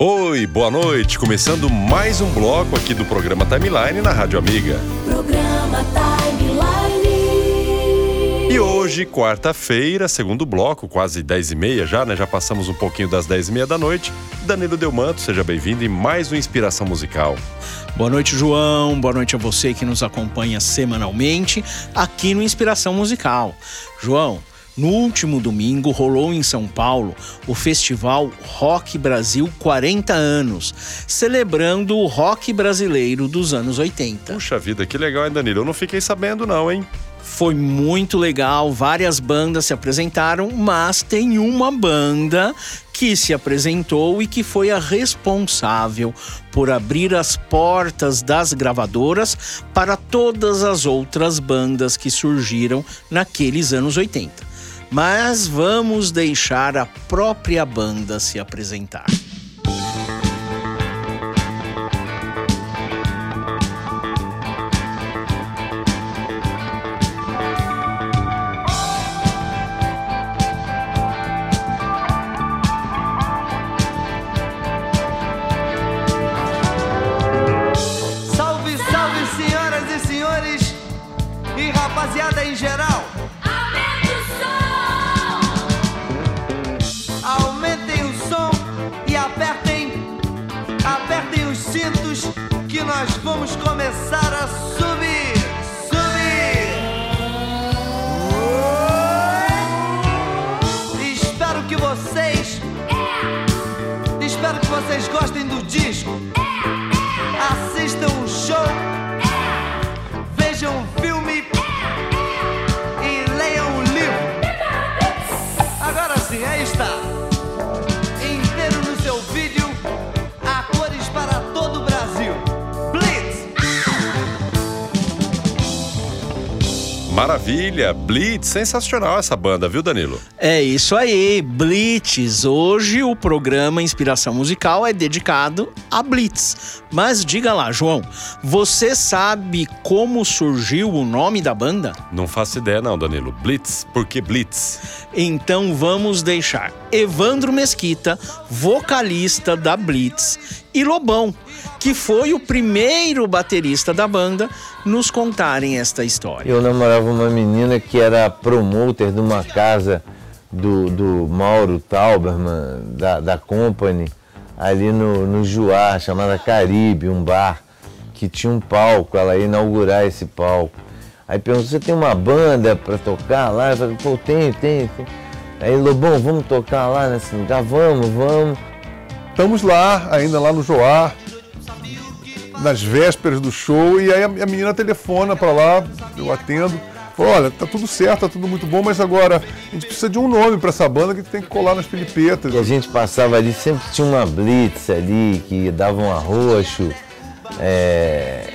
Oi, boa noite. Começando mais um bloco aqui do programa Timeline na Rádio Amiga. Programa Timeline. E hoje, quarta-feira, segundo bloco, quase 10 e meia já, né? Já passamos um pouquinho das 10 e meia da noite. Danilo Delmanto, seja bem-vindo em mais uma Inspiração Musical. Boa noite, João. Boa noite a você que nos acompanha semanalmente aqui no Inspiração Musical. João, no último domingo rolou em São Paulo o festival Rock Brasil 40 anos, celebrando o rock brasileiro dos anos 80. Puxa vida, que legal, hein, Danilo? Eu não fiquei sabendo, não, hein? Foi muito legal, várias bandas se apresentaram, mas tem uma banda que se apresentou e que foi a responsável por abrir as portas das gravadoras para todas as outras bandas que surgiram naqueles anos 80 mas vamos deixar a própria banda se apresentar. Salve, salve, senhoras e senhores e rapaziada em geral. Vocês gostem Maravilha, Blitz, sensacional essa banda, viu, Danilo? É isso aí, Blitz. Hoje o programa Inspiração Musical é dedicado a Blitz. Mas diga lá, João, você sabe como surgiu o nome da banda? Não faço ideia, não, Danilo. Blitz, por que Blitz? Então vamos deixar Evandro Mesquita, vocalista da Blitz, e Lobão, que foi o primeiro baterista da banda, nos contarem esta história. Eu namorava uma menina que era promoter de uma casa do, do Mauro Tauberman, da, da Company, ali no, no Juá, chamada Caribe, um bar, que tinha um palco, ela ia inaugurar esse palco. Aí perguntou, você tem uma banda para tocar lá? Eu falei, pô, tenho, tenho, tenho. Aí, Lobão, vamos tocar lá nesse lugar? Vamos, vamos. Estamos lá, ainda lá no Joar, nas vésperas do show, e aí a menina telefona para lá, eu atendo. Olha, tá tudo certo, tá tudo muito bom, mas agora a gente precisa de um nome para essa banda que tem que colar nas filipetas. E a gente passava ali, sempre tinha uma blitz ali que dava um arroxo. é,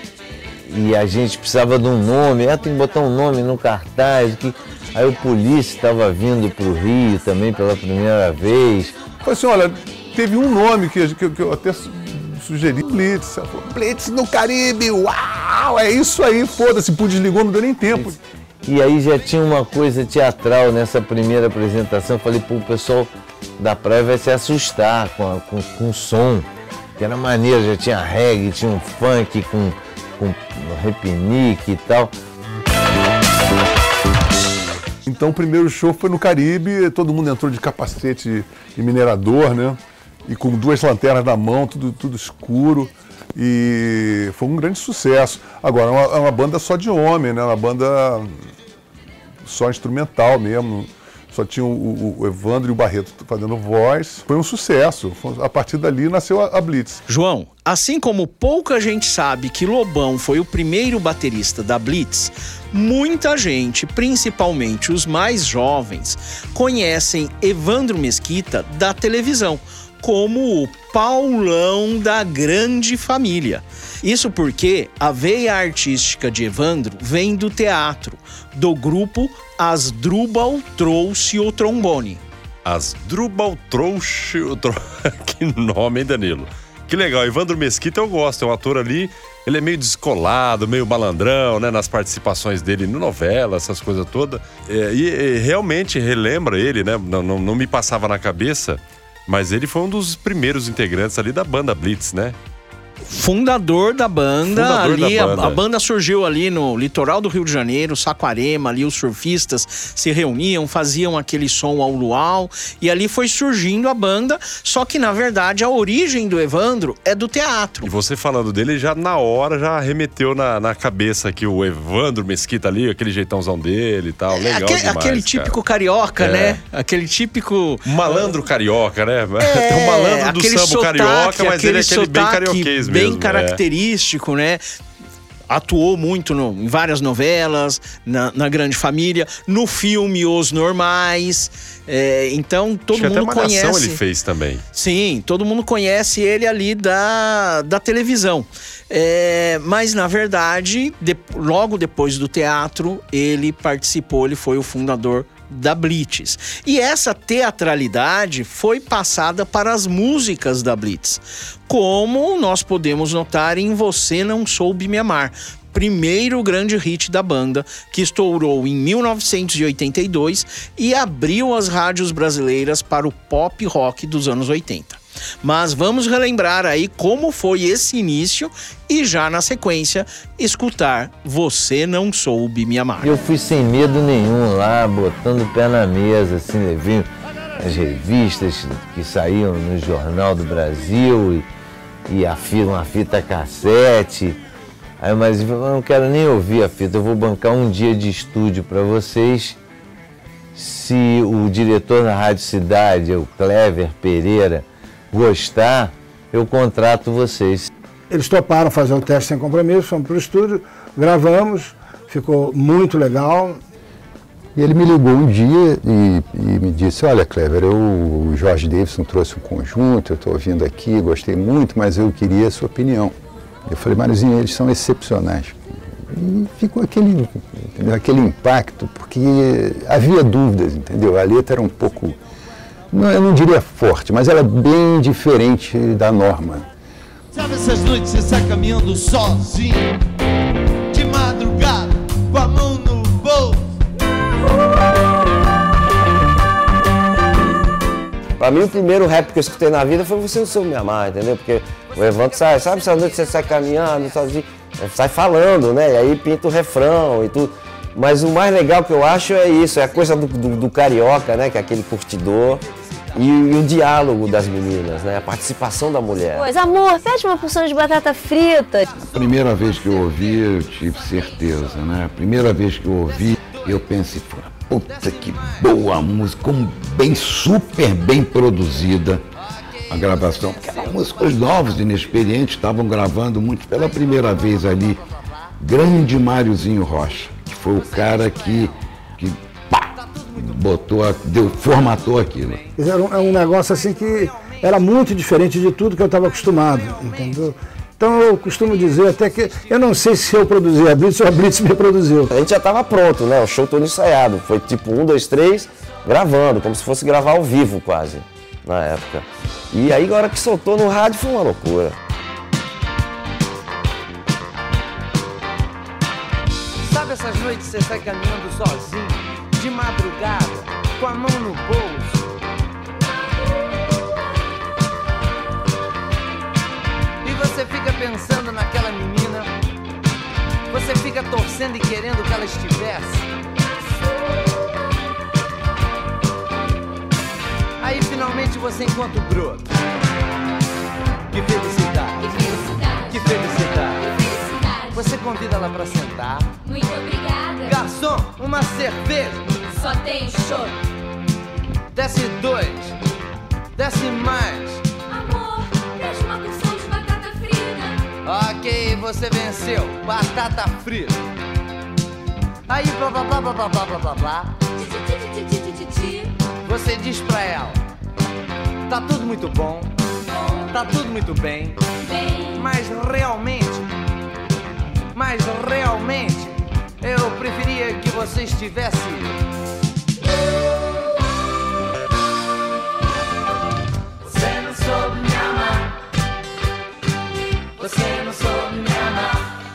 e a gente precisava de um nome, ah, tem que botar um nome no cartaz. Que... Aí o polícia estava vindo para o Rio também pela primeira vez. Falei assim, olha, teve um nome que, que- que eu até su- sugeri, Blitz. Ela falou, Blitz no Caribe, uau, é isso aí, foda-se, pô, desligou, não deu nem tempo. E aí já tinha uma coisa teatral nessa primeira apresentação. Eu Falei, pô, o pessoal da praia vai se assustar com, a- com, com o som. Que era maneiro, já tinha reggae, tinha um funk com, com repinique e tal. Então o primeiro show foi no Caribe, todo mundo entrou de capacete de minerador, né? E com duas lanternas na mão, tudo, tudo escuro. E foi um grande sucesso. Agora, é uma, é uma banda só de homem, né? Uma banda só instrumental mesmo. Só tinha o, o- Evandro e o Barreto fazendo voz. Foi um sucesso. A partir dali nasceu a, a Blitz. João, assim como pouca gente sabe que Lobão foi o primeiro baterista da Blitz, muita gente, principalmente os mais jovens, conhecem Evandro Mesquita da televisão, como o Paulão da Grande Família. Isso porque a veia artística de Evandro vem do teatro, do grupo Asdrubal trouxe o trombone. Asdrubal trouxe o tro... que nome, hein, Danilo? Que legal, Evandro Mesquita eu gosto, é um ator ali, ele é meio descolado, meio malandrão, né, nas participações dele no novela, essas coisas todas. É, e, e realmente relembra ele, né, não, não, não me passava na cabeça Mas ele foi um dos primeiros integrantes ali da banda Blitz, né? Fundador da banda. Fundador ali, da a- banda. A, banda surgiu ali no litoral do Rio de Janeiro, Saquarema, ali os surfistas se reuniam, faziam aquele som ao luau e ali foi surgindo a banda. Só que na verdade a origem do Evandro é do teatro. E você falando dele, já na hora já remeteu na, na cabeça aqui o Evandro Mesquita ali, aquele jeitãozão dele e tal. Legal É, Aque- demais, aquele cara. típico carioca, É. né? Aquele típico Malandro carioca, né? É, Tem o malandro do aquele samba sotaque, carioca, mas ele é aquele bem sotaque carioquês bem mesmo. é. característico, né? Atuou muito no- em várias novelas, na, na Grande Família, no filme Os Normais. é, então todo Acho que até mundo Malhação conhece. ele fez também. Sim, todo mundo conhece ele ali da, da televisão. É, mas, na verdade, de- logo depois do teatro, ele participou, ele foi o fundador da Blitz. E essa teatralidade foi passada para as músicas da Blitz. Como nós podemos notar em Você Não Soube Me Amar. Primeiro grande hit da banda, que estourou em 1982 e abriu as rádios brasileiras para o pop rock dos anos 80. Mas vamos relembrar aí como foi esse início e já na sequência escutar Você Não Soube Me Amar. Eu fui sem medo nenhum lá, botando o pé na mesa, assim, levei as revistas que saíam no Jornal do Brasil e, e a fita, uma fita cassete. Aí falou, eu não quero nem ouvir a fita, eu vou bancar um dia de estúdio para vocês. Se o diretor da Rádio Cidade, o Clever Pereira, gostar, eu contrato vocês. Eles toparam fazer o teste sem compromisso, fomos para o estúdio, gravamos, ficou muito legal. E ele me ligou um dia e, e me disse, olha Clever, eu, o Jorge Davidson trouxe um conjunto, eu estou ouvindo aqui, gostei muito, mas eu queria a sua opinião. Eu falei, Marizinho, eles são excepcionais. E ficou aquele, entendeu? aquele impacto, porque havia dúvidas, entendeu? A letra era um pouco, não, eu não diria forte, mas ela é bem diferente da norma. Sabe essas noites você sai caminhando sozinho, de madrugada, com a mão no bolso? Pra mim, o primeiro rap que eu escutei na vida foi Você Não Soube Me Amar, entendeu? Porque o Evandro sai, sabe essa noite você sai caminhando, sozinho, sai falando, né? E aí pinta o refrão e tudo. Mas o mais legal que eu acho é isso, é a coisa do, do- do carioca, né? Que é aquele curtidor. E, e o diálogo das meninas, né? A participação da mulher. Pois, amor, pede uma porção de batata frita. Primeira vez que eu ouvi, eu tive certeza, né? Primeira vez que eu ouvi, eu pensei, puta que boa música, como bem, super bem produzida a gravação. Porque eram músicos novos, inexperientes, estavam gravando muito pela primeira vez ali. Grande Máriozinho Rocha, que foi o cara que, botou, a- deu, formatou aquilo. Era um, é um negócio assim que era muito diferente de tudo que eu estava acostumado, entendeu? Então eu costumo dizer até que eu não sei se eu produzi a Blitz ou a Blitz me produziu. A gente já tava pronto, né? O show todo ensaiado. Foi tipo um, dois, três, gravando, como se fosse gravar ao vivo quase, na época. E aí, a hora que soltou no rádio, foi uma loucura. Sabe essas noites você sai caminhando sozinho, de madrugada, com a mão no bolso? E você fica pensando naquela menina, você fica torcendo e querendo que ela estivesse. Aí finalmente você encontra o broto. Que felicidade, Que felicidade. que felicidade. Você convida ela pra sentar. Muito obrigada. Garçom, uma cerveja. Só tem show. Desce dois. Desce mais. Amor, pede uma porção de batata frita. Ok, você venceu. Batata frita. Aí, blá blá blá blá blá blá blá blá. Você diz pra ela: Tá tudo muito bom. Tá tudo muito. Bem, Mas realmente. Mas realmente. Eu preferia que você estivesse. Você não soube me amar. Você não soube me amar.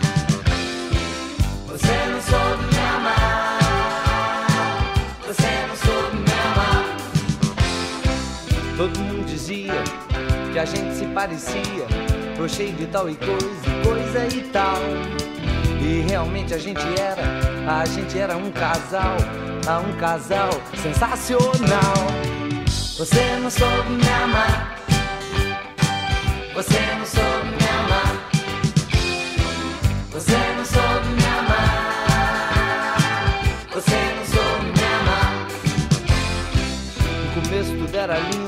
Você não soube me amar. Você não soube me amar. Todo mundo dizia que a gente se parecia. Tô cheio de tal e coisa, e coisa e tal. E realmente a gente era, a gente era um casal, ah, um casal sensacional. Você não soube me amar. Você não soube me amar. Você não soube me amar. Você não soube me amar. No começo tudo era lindo,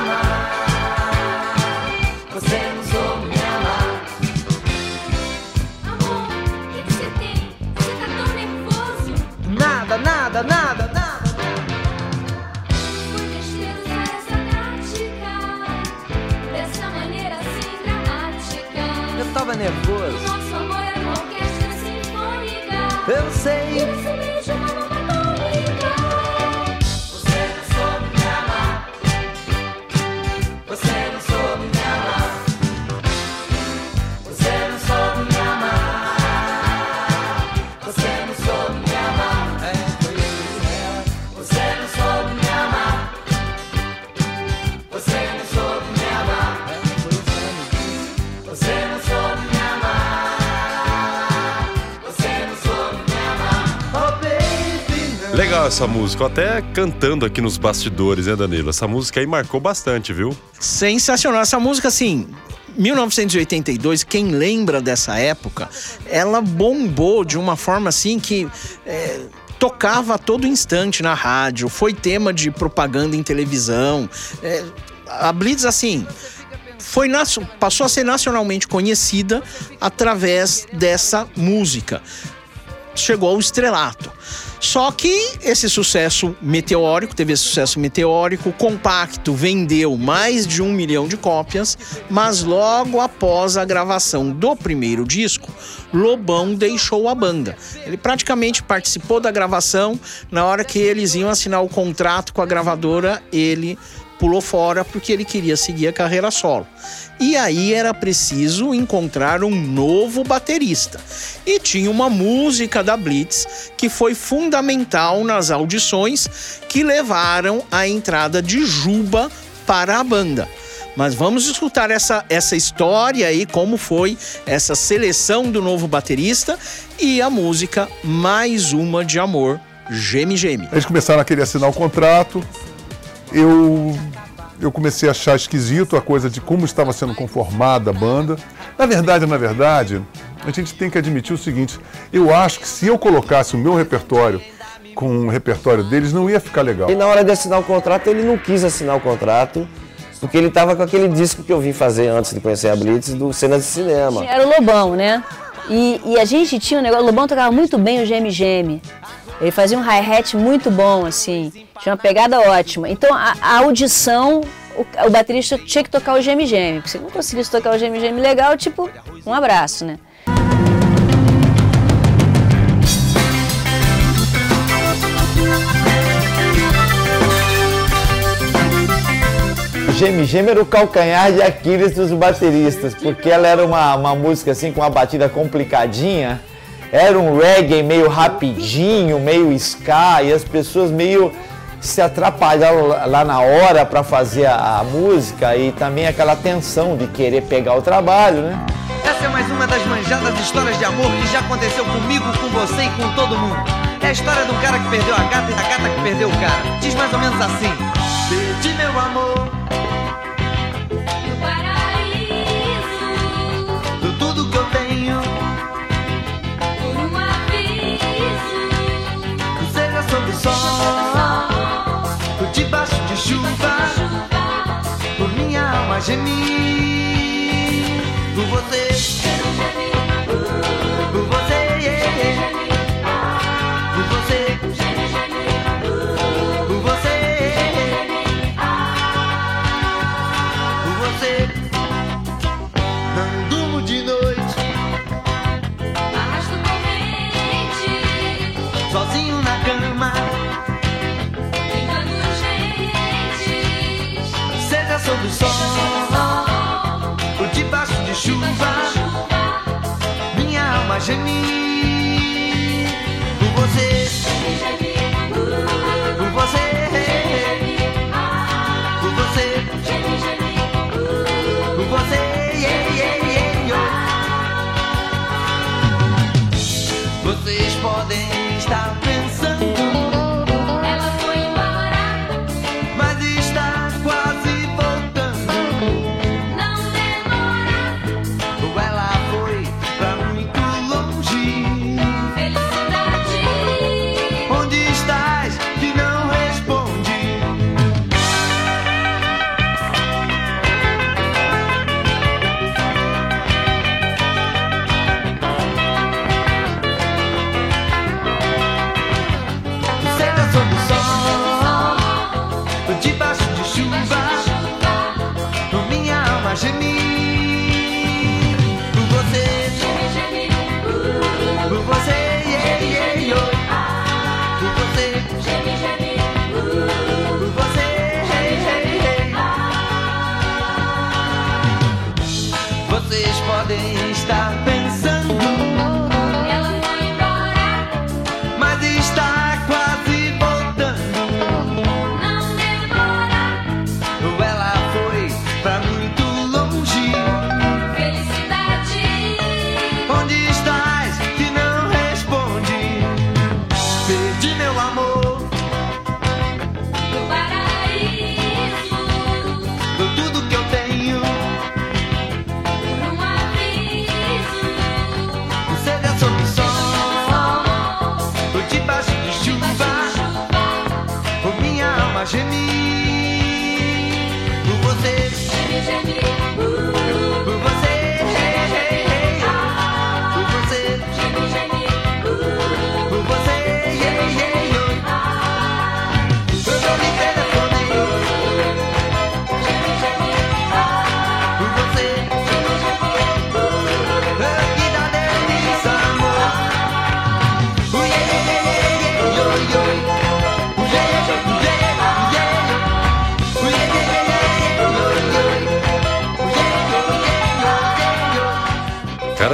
Nada, nada, nada, assim. Eu tava nervoso. nosso amor era uma orquestra sinfônica. Eu sei. Legal essa música, até cantando aqui nos bastidores, né, Danilo? Essa música aí marcou bastante, viu? Sensacional. Essa música, assim, 1982, quem lembra dessa época, ela bombou de uma forma assim que. é, Tocava a todo instante na rádio, foi tema de propaganda em televisão. É, a Blitz, assim, foi passou a ser nacionalmente conhecida através dessa música chegou ao estrelato. Só que esse sucesso meteórico, teve esse sucesso meteórico, o compacto vendeu mais de um milhão de cópias, mas logo após a gravação do primeiro disco, Lobão deixou a banda. Ele praticamente participou da gravação, na hora que eles iam assinar o contrato com a gravadora, ele pulou fora porque ele queria seguir a carreira solo. E aí era preciso encontrar um novo baterista. E tinha uma música da Blitz que foi fundamental nas audições que levaram à entrada de Juba para a banda. Mas vamos escutar essa, essa história aí, como foi essa seleção do novo baterista e a música Mais Uma de Amor, Geme Geme. Eles começaram a querer assinar o contrato. Eu, eu comecei a achar esquisito a coisa de como estava sendo conformada a banda. Na verdade, na verdade, a gente tem que admitir o seguinte: eu acho que se eu colocasse o meu repertório com o repertório deles, não ia ficar legal. E na hora de assinar o contrato, ele não quis assinar o contrato, porque ele tava com aquele disco que eu vim fazer antes de conhecer a Blitz, do Cenas de Cinema. Era o Lobão, né? E, e a gente tinha um negócio, o Lobão tocava muito bem o geme-geme. Ele fazia um hi-hat muito bom, assim. Tinha uma pegada ótima. Então a, a audição, o, o baterista tinha que tocar o geme-geme. Porque se não conseguisse tocar o geme-geme legal, tipo, um abraço, né? Geme Geme era o calcanhar de Aquiles dos bateristas, porque ela era uma, uma música assim com uma batida complicadinha, era um reggae meio rapidinho, meio ska, e as pessoas meio se atrapalharam lá- lá na hora para fazer a, a música e também aquela tensão de querer pegar o trabalho, né? Essa é mais uma das manjadas histórias de amor que já aconteceu comigo, com você e com todo mundo. É a história do cara que perdeu a gata e da gata que perdeu o cara. Diz mais ou menos assim: Perdi meu amor, minha alma chuva, minha alma geme por você, por você,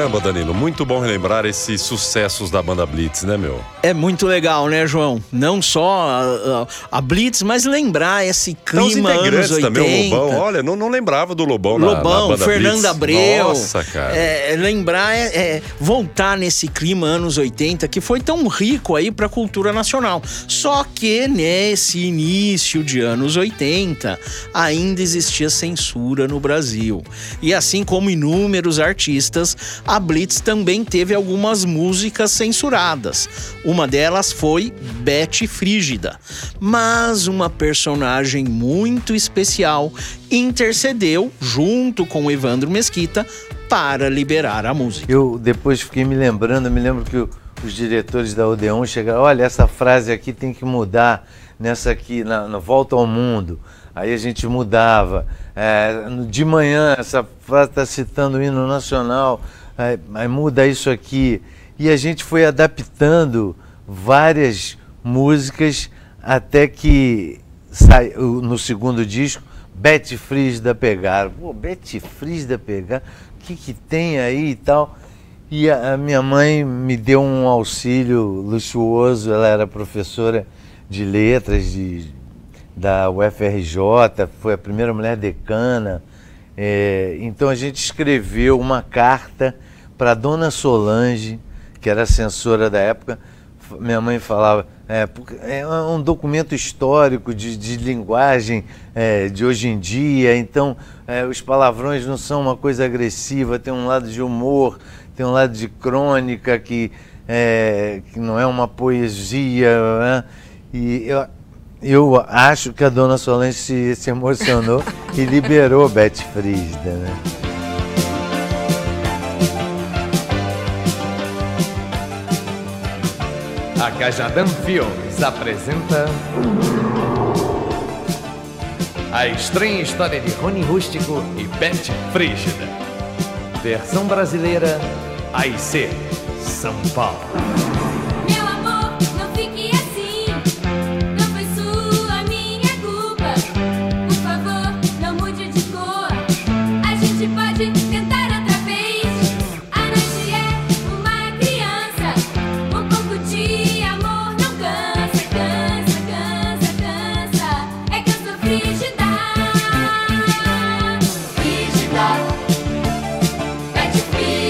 Caramba, Danilo, muito bom relembrar esses sucessos da banda Blitz, né, meu? É muito legal, né, João? Não só a, a- Blitz, mas lembrar esse Então, os clima integrantes anos 80. também, o Lobão. Olha, não, não lembrava do Lobão, na- Lobão, Fernando Blitz. Abreu. Nossa, cara. É, lembrar é, é voltar nesse clima anos 80 que foi tão rico aí pra cultura nacional. Só que nesse início de anos 80 ainda existia censura no Brasil. E assim como inúmeros artistas, a Blitz também teve algumas músicas censuradas. Uma delas foi Bete Frígida. Mas uma personagem muito especial intercedeu junto com Evandro Mesquita para liberar a música. Eu depois fiquei me lembrando, me lembro que os diretores da Odeon chegaram, olha, essa frase aqui tem que mudar nessa aqui, na, na Volta ao Mundo. Aí a gente mudava. É, de manhã, essa frase está citando o hino nacional, aí muda isso aqui. E a gente foi adaptando várias músicas até que saiu no segundo disco, Bete Frígida Pegar. Pô, Bete Frígida Pegar, o que, que tem aí e tal? E a, a minha mãe me deu um auxílio luxuoso, ela era professora de letras de, da UFRJ, foi a primeira mulher decana. É, então a gente escreveu uma carta para Dona Solange, que era censora da época. Minha mãe falava, é, é um documento histórico de, de linguagem é, de hoje em dia, então é, os palavrões não são uma coisa agressiva, tem um lado de humor, tem um lado de crônica que, é, que não é uma poesia. né? E eu, eu acho que a dona Solange se, se emocionou e liberou Beth Frisda. Né? A Cajadão Filmes apresenta a estranha história de Rony Rústico e Beth Frígida. Versão brasileira AIC São Paulo. We.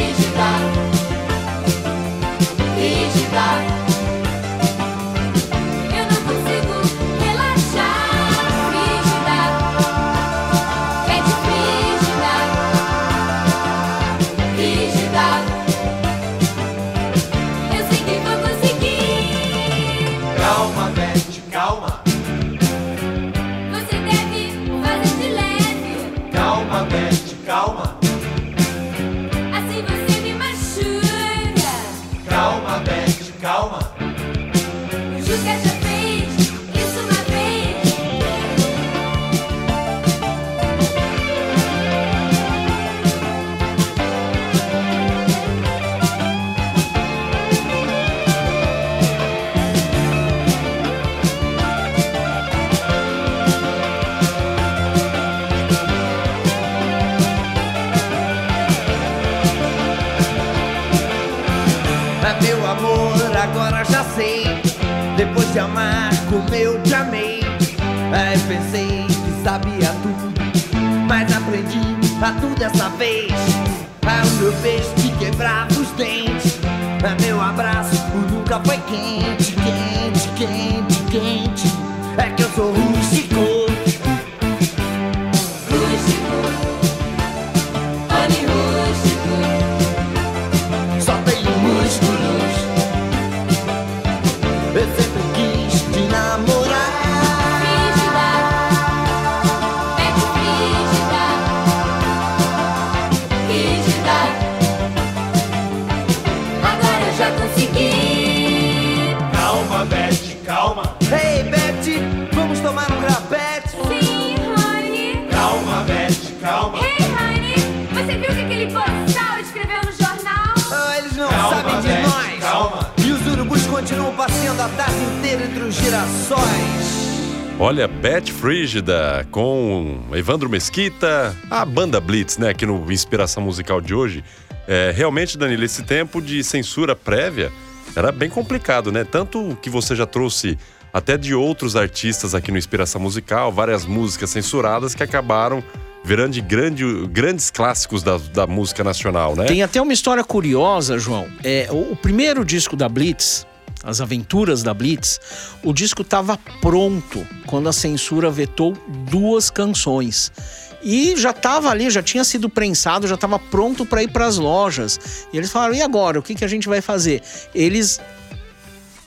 Mas aprendi a tudo dessa vez. É o meu beijo que quebrava os dentes. É meu abraço, o nunca foi quente, quente, quente, quente. É que eu sou. Rústico, a tarde inteira entre os girassóis. Olha, Beth Frígida com Evandro Mesquita, a banda Blitz, né, aqui no Inspiração Musical de hoje. É, realmente, Danilo, esse tempo de censura prévia era bem complicado, né? Tanto que você já trouxe até de outros artistas aqui no Inspiração Musical, várias músicas censuradas que acabaram virando de grande, grandes clássicos da, da música nacional, né? Tem até uma história curiosa, João. É, o, o primeiro disco da Blitz, As Aventuras da Blitz, o disco estava pronto quando a censura vetou duas canções. E já estava ali, já tinha sido prensado, já estava pronto para ir para as lojas. E eles falaram: e agora? O que, que a gente vai fazer? Eles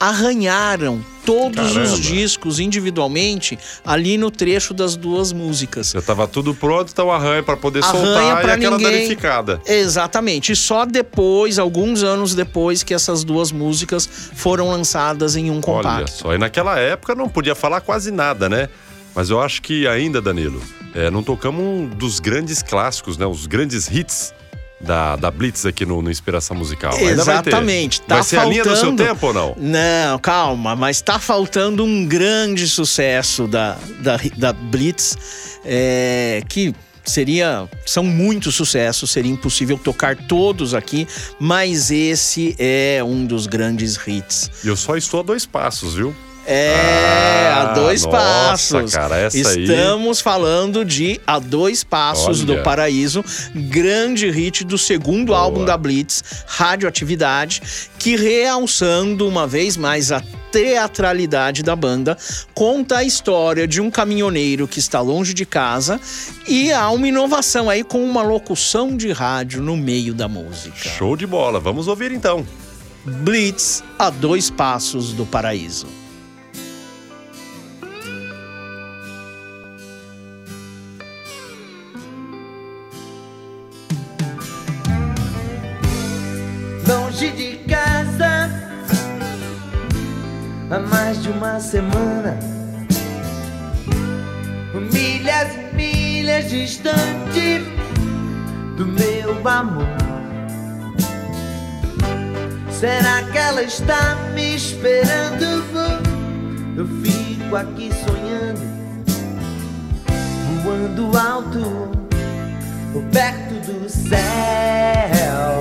arranharam todos Caramba. os discos individualmente ali no trecho das duas músicas. Já tava tudo pronto, então arranha para poder Arranha soltar pra e aquela ninguém. danificada. Exatamente. E só depois, alguns anos depois, que essas duas músicas foram lançadas em um Olha compacto. só, e naquela época não podia falar quase nada, né? Mas eu acho que ainda, Danilo, é, não tocamos um dos grandes clássicos, né? Os grandes hits da, da Blitz aqui no, no Inspiração Musical. Ainda vai. Exatamente. Tá vai ser a linha do seu faltando- tempo ou não? Não, calma, mas tá faltando um grande sucesso da, da, da Blitz, é, que seria. São muitos sucessos, seria impossível tocar todos aqui, mas esse é um dos grandes hits. E eu só estou a dois passos, viu? É, Ah, a dois nossa, passos. cara, essa aí- Estamos falando de A Dois Passos Olha. do Paraíso, grande hit do segundo Boa. álbum da Blitz, Radioatividade, que realçando uma vez mais a teatralidade da banda, conta a história de um caminhoneiro que está longe de casa e há uma inovação aí com uma locução de rádio no meio da música. Show de bola. Vamos ouvir então. Blitz, A Dois Passos do Paraíso. Longe de casa há mais de uma semana. Milhas e milhas distante do meu amor. Será que ela está me esperando? Eu fico aqui sonhando, voando alto, perto do céu.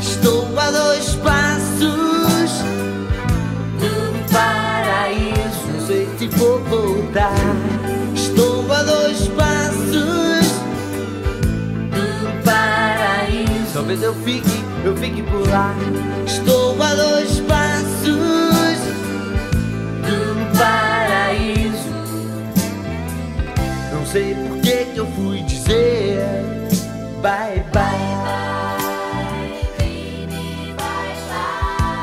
Estou a dois passos do paraíso. Sei se vou voltar. Estou a dois passos do paraíso. Talvez eu fique, eu fique por lá. Estou a dois passos do paraíso. Não sei por que eu fui dizer bye bye.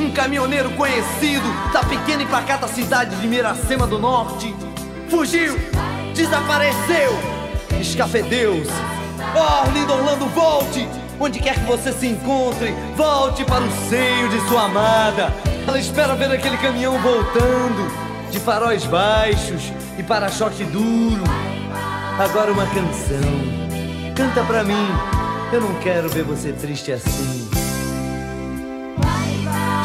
um caminhoneiro conhecido da pequena e pacata cidade de Miracema do Norte, fugiu, desapareceu, escafedeu-se. Oh, Arlindo Orlando, volte! Onde quer que você se encontre, volte para o seio de sua amada. Ela espera ver aquele caminhão voltando, de faróis baixos e para-choque duro. Agora uma canção. Canta pra mim. Eu não quero ver você triste assim.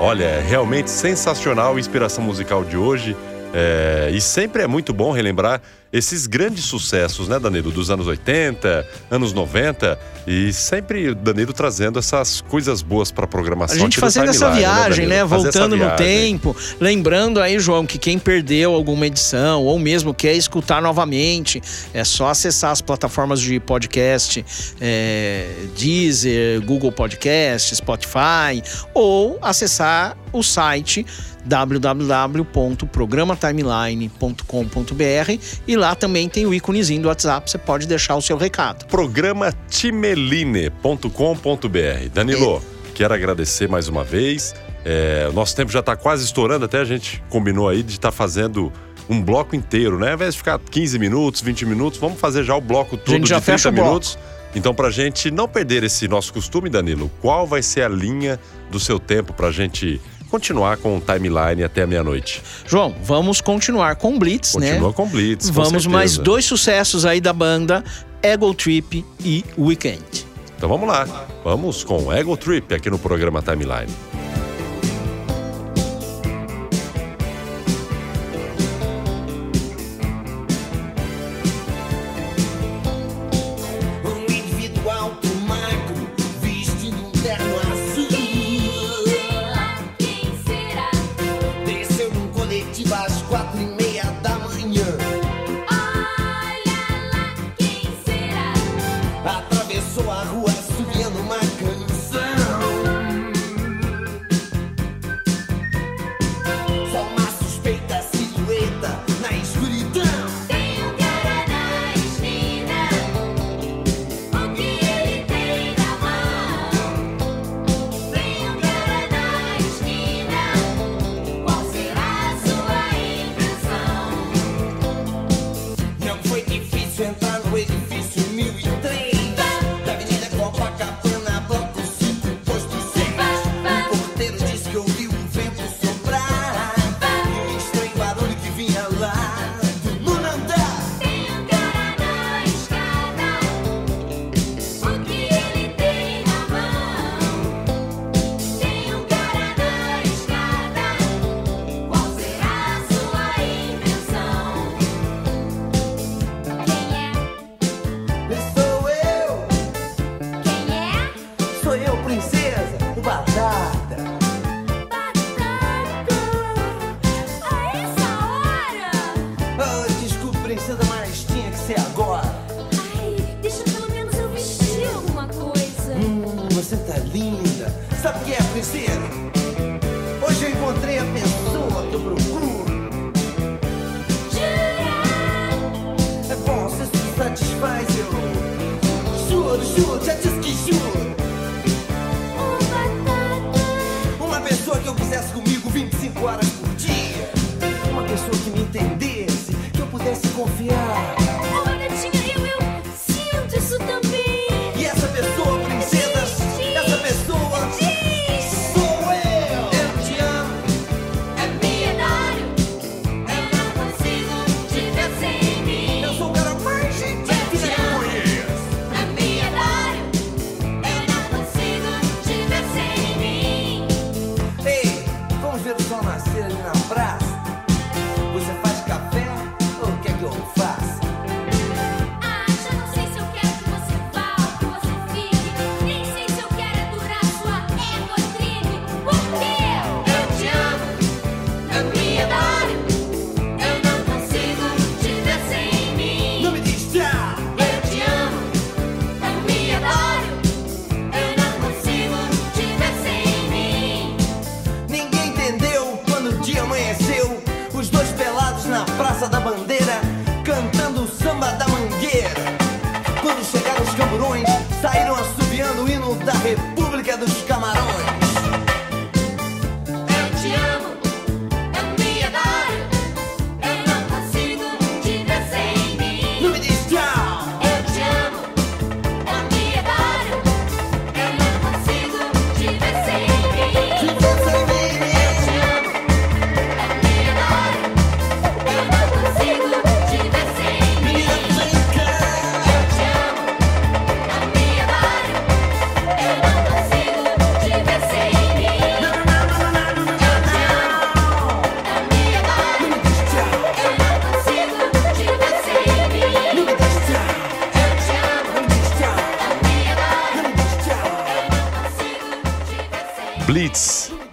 Olha, é realmente sensacional a inspiração musical de hoje. é, e sempre é muito bom relembrar esses grandes sucessos, né, Danilo? Dos anos 80, anos 90. E sempre o Danilo trazendo essas coisas boas para A programação. gente aqui do fazendo essa Timeline, viagem, né? Essa Voltando no tempo. Lembrando aí, João, que quem perdeu alguma edição ou mesmo quer escutar novamente, é só acessar as plataformas de podcast, é, Deezer, Google Podcast, Spotify, ou acessar o site www.programatimeline.com.br e lá também tem o íconezinho do WhatsApp, você pode deixar o seu recado. Programa timeline.com.br. Danilo, quero agradecer mais uma vez. É, o nosso tempo já está quase estourando, até a gente combinou aí de estar fazendo um bloco inteiro, né? Ao invés de ficar 15 minutos, 20 minutos, vamos fazer já o bloco todo gente já de 30 fecha o bloco. minutos. Então, pra gente não perder esse nosso costume, Danilo, qual vai ser a linha do seu tempo pra gente continuar com o timeline até a meia-noite? João, vamos continuar com Blitz, né? Continua com Blitz. com Vamos mais certeza. dois sucessos aí da banda, Ego Trip e Weekend. Então vamos lá. Vamos com Ego Trip aqui no programa Timeline.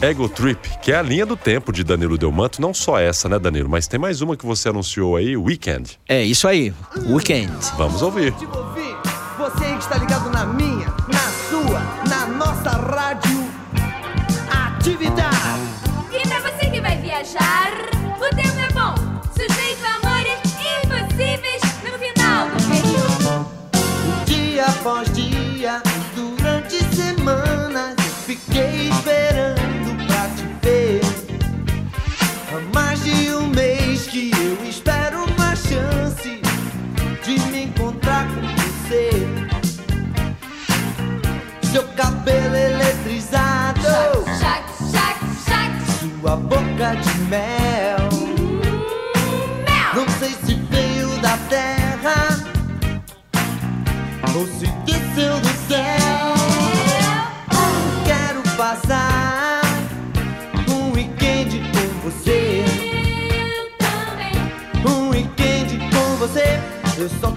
Ego Trip, que é a linha do tempo de Danilo Delmanto. Não só essa, né, Danilo? Mas tem mais uma que você anunciou aí, Weekend. É, isso aí, Weekend. Vamos ouvir. Você aí que está ligado na minha, na sua, na nossa rádio. Atividade. E pra você que vai viajar. de mel. mel. Não sei se veio da terra ou se desceu do céu. Eu quero passar um weekend com você. Eu também. Um weekend com você. Eu só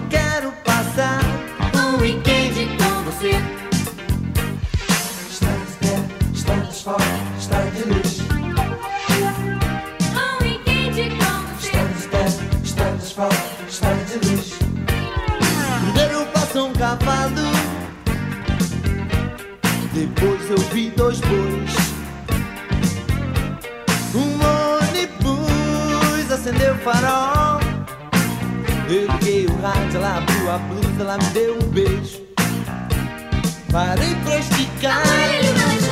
cavalo. Depois eu vi dois bois. Um ônibus acendeu o farol. Eu liguei o rádio, ela abriu a blusa, ela me deu um beijo. Parei pra esticar.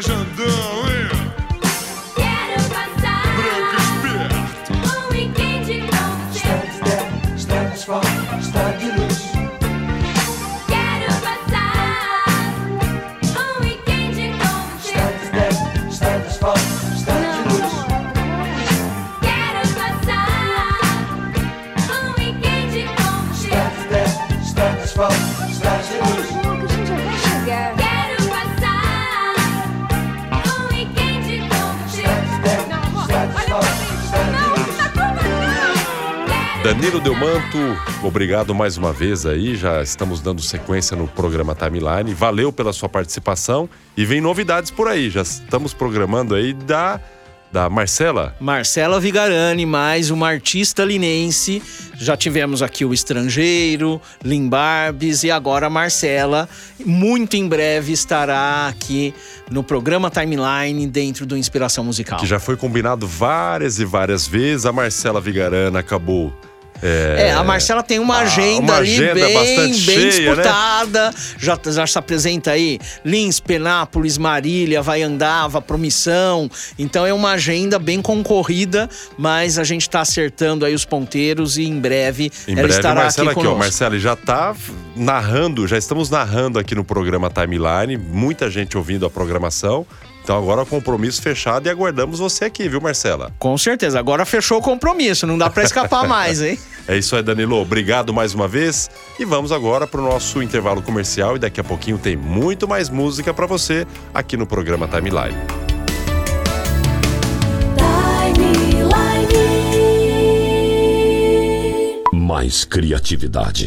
Tá Jandão Muito obrigado mais uma vez aí. Já estamos dando sequência no programa Timeline. Valeu pela sua participação e vem novidades por aí. Já estamos programando aí da da Marcela? Marcela Vigarani, mais uma artista linense. Já tivemos aqui o Estrangeiro, Limbarbes e agora a Marcela. Muito em breve estará aqui no programa Timeline dentro do Inspiração Musical. Que já foi combinado várias e várias vezes. A Marcela Vigarana acabou é, É, a Marcela tem uma agenda uma ali agenda bem, bastante bem cheia, né? disputada. Já, já se apresenta aí Lins, Penápolis, Marília, Vai Andava, Promissão. Então é uma agenda bem concorrida, mas a gente está acertando aí os ponteiros e em breve Em ela breve, estará Marcela aqui aqui, ó. Marcela já tá narrando, já estamos narrando aqui no programa Timeline. Muita gente ouvindo a programação. Então agora o compromisso fechado e aguardamos você aqui, viu, Marcela? Com certeza. Agora fechou o compromisso, não dá para escapar mais, hein? É isso aí, Danilo. Obrigado mais uma vez. E vamos agora para o nosso intervalo comercial. E daqui a pouquinho tem muito mais música para você aqui no programa Timeline. Mais criatividade.